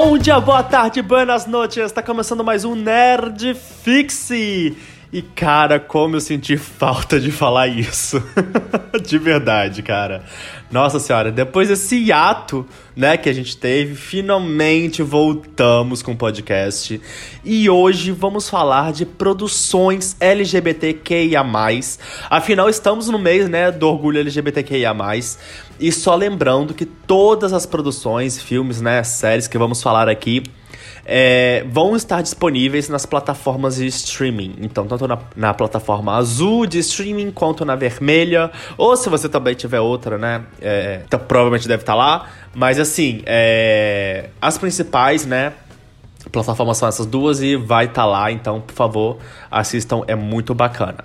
Bom dia, boa tarde, buenas noches. Está começando mais um Nerd Fixe. E cara, como eu senti falta de falar isso. de verdade, cara. Nossa senhora, depois desse hiato, né, que a gente teve, finalmente voltamos com o podcast. E hoje vamos falar de produções LGBTQIA+. Afinal, estamos no mês, né, do orgulho LGBTQIA+. E só lembrando que todas as produções, filmes, né, séries que vamos falar aqui é, vão estar disponíveis nas plataformas de streaming. Então, tanto na, na, plataforma azul de streaming quanto na vermelha. Ou se você também tiver outra, né? É, então, provavelmente deve estar lá. Mas assim, é, as principais, né? Plataformas são essas duas e vai estar lá. Então, por favor, assistam, é muito bacana.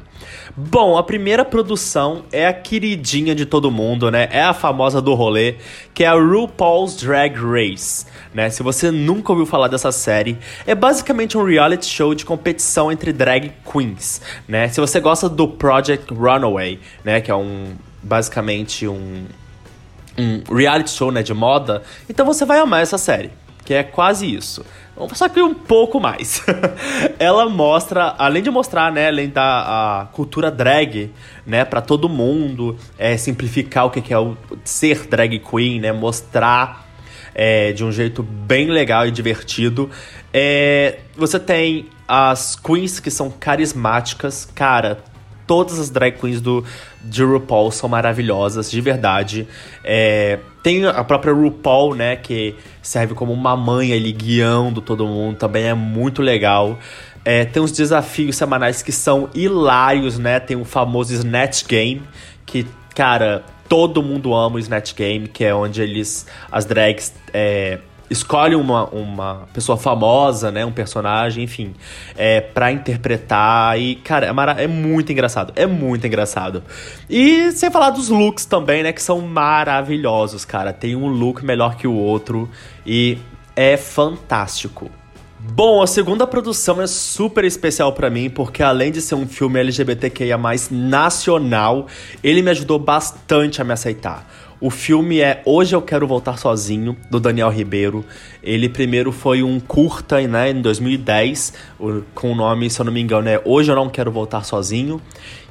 Bom, a primeira produção é a queridinha de todo mundo, né? É a famosa do rolê, que é a RuPaul's Drag Race, né? Se você nunca ouviu falar dessa série, é basicamente um reality show de competição entre drag queens, né? Se você gosta do Project Runaway, né, que é um basicamente um um reality show, né, de moda, então você vai amar essa série, que é quase isso. Só que um pouco mais. ela mostra, além de mostrar, né, além da cultura drag, né, para todo mundo, é, simplificar o que é o ser drag queen, né, mostrar é, de um jeito bem legal e divertido. É, você tem as queens que são carismáticas, cara, todas as drag queens do, de RuPaul são maravilhosas, de verdade. É, tem a própria RuPaul, né, que serve como uma mãe ali guiando todo mundo, também é muito legal. É, tem os desafios semanais que são hilários, né? Tem o famoso Snatch Game, que, cara, todo mundo ama o Snatch Game, que é onde eles, as drags, é, escolhe uma, uma pessoa famosa, né? Um personagem, enfim, é, pra interpretar. E, cara, é, é muito engraçado. É muito engraçado. E sem falar dos looks também, né? Que são maravilhosos, cara. Tem um look melhor que o outro. E é fantástico. Bom, a segunda produção é super especial para mim, porque além de ser um filme LGBTQIA+, nacional, ele me ajudou bastante a me aceitar. O filme é Hoje Eu Quero Voltar Sozinho, do Daniel Ribeiro. Ele primeiro foi um curta, né, em 2010, com o nome, se eu não me engano, é Hoje Eu Não Quero Voltar Sozinho.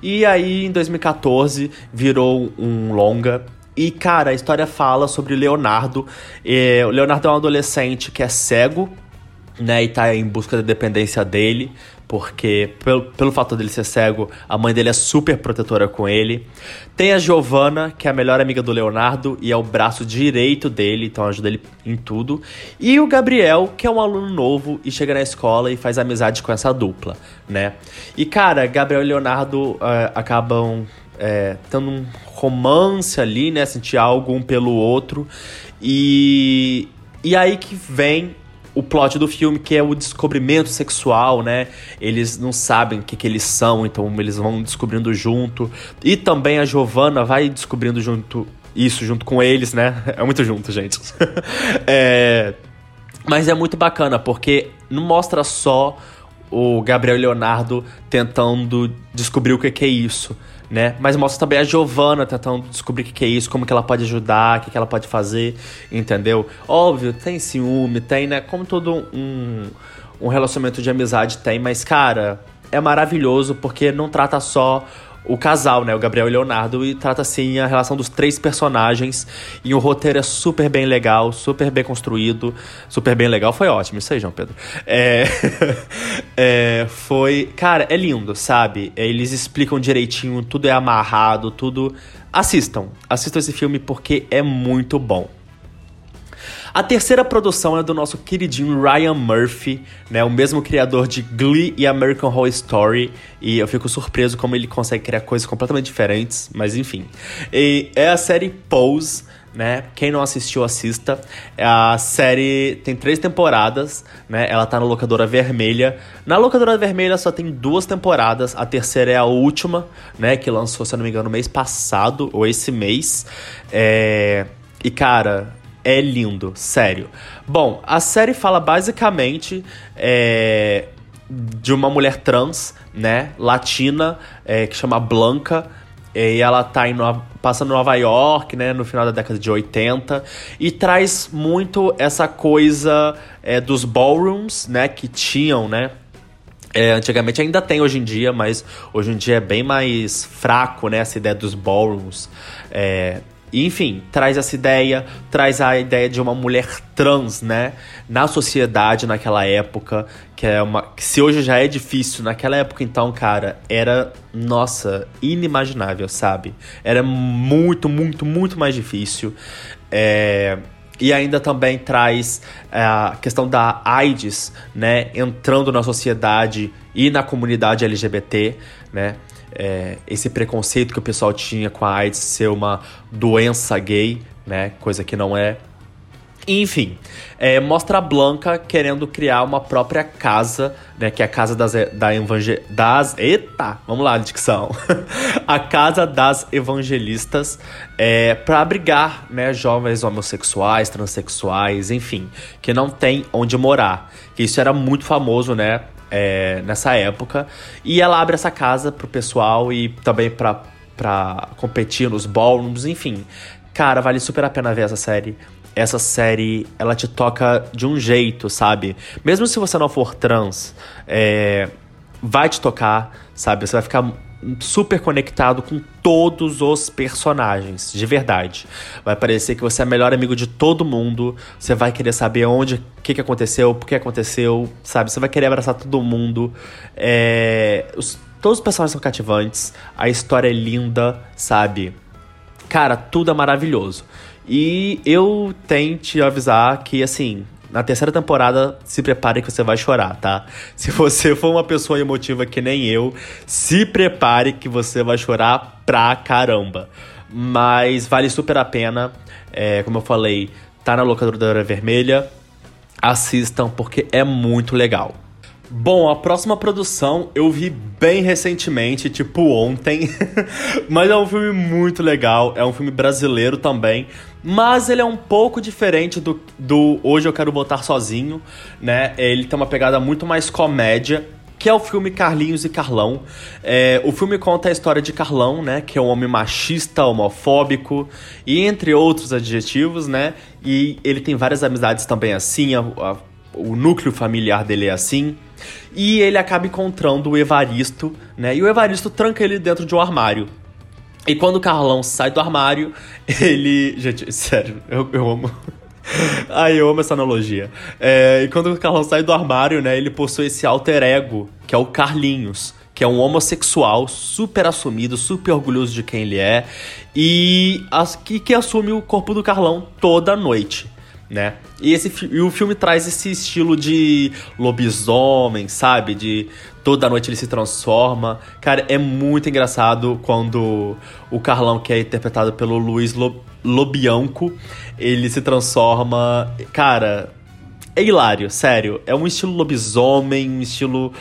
E aí, em 2014, virou um longa. E, cara, a história fala sobre Leonardo. o Leonardo é um adolescente que é cego, né, e tá em busca da dependência dele porque pelo, pelo fato dele ser cego, a mãe dele é super protetora com ele. Tem a Giovanna, que é a melhor amiga do Leonardo e é o braço direito dele, então ajuda ele em tudo. E o Gabriel, que é um aluno novo e chega na escola e faz amizade com essa dupla, né? E cara, Gabriel e Leonardo uh, acabam é, tendo um romance ali, né? Sentir algo um pelo outro. E, e aí que vem o plot do filme, que é o descobrimento sexual, né? Eles não sabem o que, que eles são, então eles vão descobrindo junto. E também a Giovanna vai descobrindo junto isso junto com eles, né? É muito junto, gente. é... Mas é muito bacana, porque não mostra só o Gabriel Leonardo tentando descobrir o que, é isso né? Mas mostra também a Giovanna tentando descobrir o que, que é isso, como que ela pode ajudar, o que, que ela pode fazer, entendeu? Óbvio, tem ciúme, tem, né? Como todo um, um relacionamento de amizade tem, mas, cara, é maravilhoso porque não trata só o casal, né? O Gabriel e o Leonardo, e trata assim a relação dos três personagens. E o roteiro é super bem legal, super bem construído. Super bem legal, foi ótimo, isso aí, João Pedro. É, é, foi. Cara, é lindo, sabe? Eles explicam direitinho, tudo é amarrado, tudo. Assistam, assistam esse filme porque é muito bom. A terceira produção é do nosso queridinho Ryan Murphy, né, o mesmo criador de Glee e American Horror Story, e eu fico surpreso como ele consegue criar coisas completamente diferentes, mas enfim. E é a série Pose, né? Quem não assistiu, assista. A série tem três temporadas, né? Ela tá na locadora vermelha. Na locadora vermelha só tem duas temporadas. A terceira é a última, né? Que lançou, se eu não me engano, mês passado ou esse mês. É... E cara, é lindo, sério. Bom, a série fala basicamente é, de uma mulher trans, né, latina, é, que chama Blanca, E ela tá em Nova, passando em Nova York, né, no final da década de 80, e traz muito essa coisa é, dos ballrooms, né, que tinham, né, é, antigamente ainda tem hoje em dia, mas hoje em dia é bem mais fraco, né? Essa ideia dos ballrooms. É, enfim, traz essa ideia, traz a ideia de uma mulher trans, né? Na sociedade naquela época, que é uma. Que se hoje já é difícil, naquela época, então, cara, era, nossa, inimaginável, sabe? Era muito, muito, muito mais difícil. É, e ainda também traz é, a questão da AIDS, né, entrando na sociedade e na comunidade LGBT, né? É, esse preconceito que o pessoal tinha com a AIDS ser uma doença gay, né? Coisa que não é. Enfim, é, mostra a Blanca querendo criar uma própria casa, né? Que é a casa das, da evangel... das Eita! Vamos lá, dicção. a casa das evangelistas é, para abrigar né, jovens homossexuais, transexuais, enfim, que não tem onde morar. Isso era muito famoso, né? É, nessa época. E ela abre essa casa pro pessoal e também pra, pra competir nos ballrooms, enfim. Cara, vale super a pena ver essa série essa série ela te toca de um jeito, sabe? Mesmo se você não for trans, é, vai te tocar, sabe? Você vai ficar super conectado com todos os personagens, de verdade. Vai parecer que você é melhor amigo de todo mundo. Você vai querer saber onde, o que, que aconteceu, por que aconteceu, sabe? Você vai querer abraçar todo mundo. É, os, todos os personagens são cativantes. A história é linda, sabe? Cara, tudo é maravilhoso. E eu tenho te avisar que, assim, na terceira temporada, se prepare que você vai chorar, tá? Se você for uma pessoa emotiva que nem eu, se prepare que você vai chorar pra caramba. Mas vale super a pena. É, como eu falei, tá na locadora vermelha. Assistam porque é muito legal. Bom, a próxima produção eu vi bem recentemente, tipo ontem, mas é um filme muito legal, é um filme brasileiro também, mas ele é um pouco diferente do, do Hoje Eu Quero Voltar Sozinho, né? Ele tem uma pegada muito mais comédia, que é o filme Carlinhos e Carlão. É, o filme conta a história de Carlão, né? Que é um homem machista, homofóbico e entre outros adjetivos, né? E ele tem várias amizades também assim, a, a, o núcleo familiar dele é assim. E ele acaba encontrando o Evaristo, né? E o Evaristo tranca ele dentro de um armário. E quando o Carlão sai do armário, ele. Gente, sério, eu, eu amo. Ai, eu amo essa analogia. É, e quando o Carlão sai do armário, né, ele possui esse alter ego, que é o Carlinhos, que é um homossexual super assumido, super orgulhoso de quem ele é, e que, que assume o corpo do Carlão toda noite né? E, esse, e o filme traz esse estilo de lobisomem, sabe? De toda noite ele se transforma. Cara, é muito engraçado quando o Carlão, que é interpretado pelo Luiz Lobianco, ele se transforma. Cara, é hilário, sério. É um estilo lobisomem, um estilo.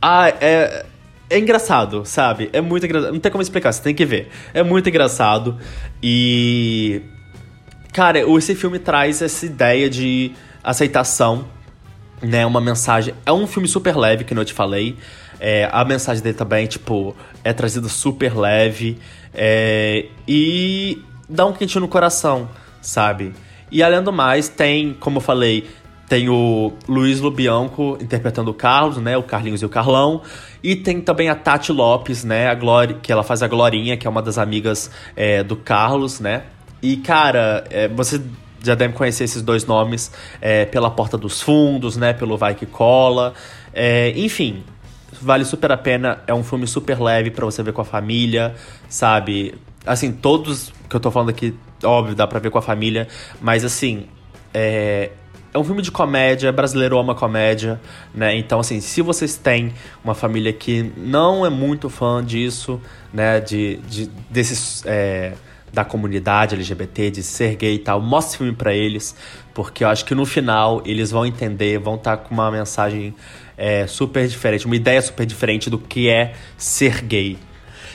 Ah, é. É engraçado, sabe? É muito engraçado. Não tem como explicar, você tem que ver. É muito engraçado. E Cara, esse filme traz essa ideia de aceitação, né? Uma mensagem. É um filme super leve, que eu te falei. É, a mensagem dele também, tipo, é trazida super leve. É, e dá um quentinho no coração, sabe? E além do mais, tem, como eu falei, tem o Luiz Lubianco interpretando o Carlos, né? O Carlinhos e o Carlão. E tem também a Tati Lopes, né? A Glória, que ela faz a Glorinha, que é uma das amigas é, do Carlos, né? E, cara, é, você já deve conhecer esses dois nomes é, pela Porta dos Fundos, né? Pelo Vai Que Cola. É, enfim, vale super a pena. É um filme super leve para você ver com a família, sabe? Assim, todos que eu tô falando aqui, óbvio, dá pra ver com a família. Mas, assim, é, é um filme de comédia, brasileiro ama comédia, né? Então, assim, se vocês têm uma família que não é muito fã disso, né? De, de desses... É, da comunidade LGBT, de ser gay e tal, mostre filme para eles, porque eu acho que no final eles vão entender, vão estar tá com uma mensagem é, super diferente, uma ideia super diferente do que é ser gay.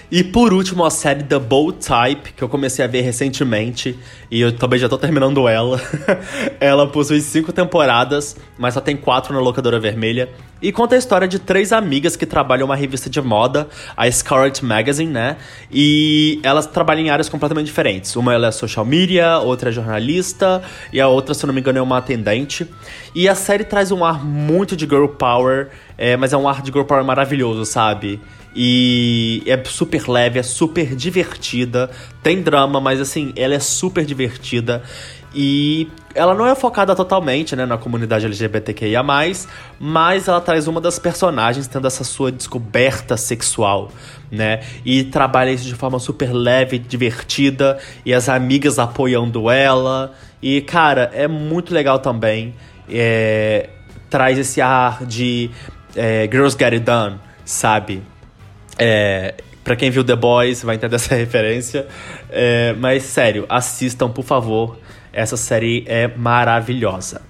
E por último, a série The Bold Type, que eu comecei a ver recentemente, e eu também já tô terminando ela. ela possui cinco temporadas, mas só tem quatro na locadora vermelha. E conta a história de três amigas que trabalham uma revista de moda, a Scarlet Magazine, né? E elas trabalham em áreas completamente diferentes. Uma é social media, outra é jornalista, e a outra, se eu não me engano, é uma atendente. E a série traz um ar muito de girl power, é, mas é um ar de girl power maravilhoso, sabe? E é super leve, é super divertida. Tem drama, mas assim, ela é super divertida. E ela não é focada totalmente né, na comunidade LGBTQIA, mas ela traz uma das personagens tendo essa sua descoberta sexual, né? E trabalha isso de forma super leve, divertida, e as amigas apoiando ela. E, cara, é muito legal também. É, traz esse ar de é, Girls Get It Done, sabe? É, Pra quem viu The Boys vai entender essa referência. É, mas sério, assistam, por favor. Essa série é maravilhosa.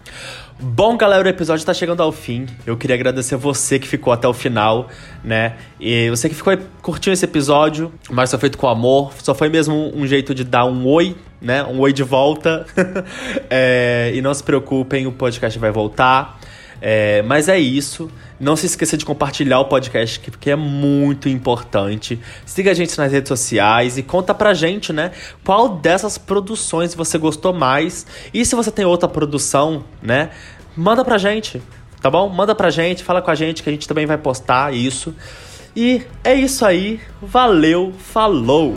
Bom, galera, o episódio está chegando ao fim. Eu queria agradecer você que ficou até o final, né? E você que ficou curtindo esse episódio, mas só feito com amor. Só foi mesmo um jeito de dar um oi, né? Um oi de volta. é, e não se preocupem, o podcast vai voltar. É, mas é isso. Não se esqueça de compartilhar o podcast, porque é muito importante. Siga a gente nas redes sociais e conta pra gente, né? Qual dessas produções você gostou mais. E se você tem outra produção, né? Manda pra gente, tá bom? Manda pra gente, fala com a gente que a gente também vai postar isso. E é isso aí. Valeu, falou!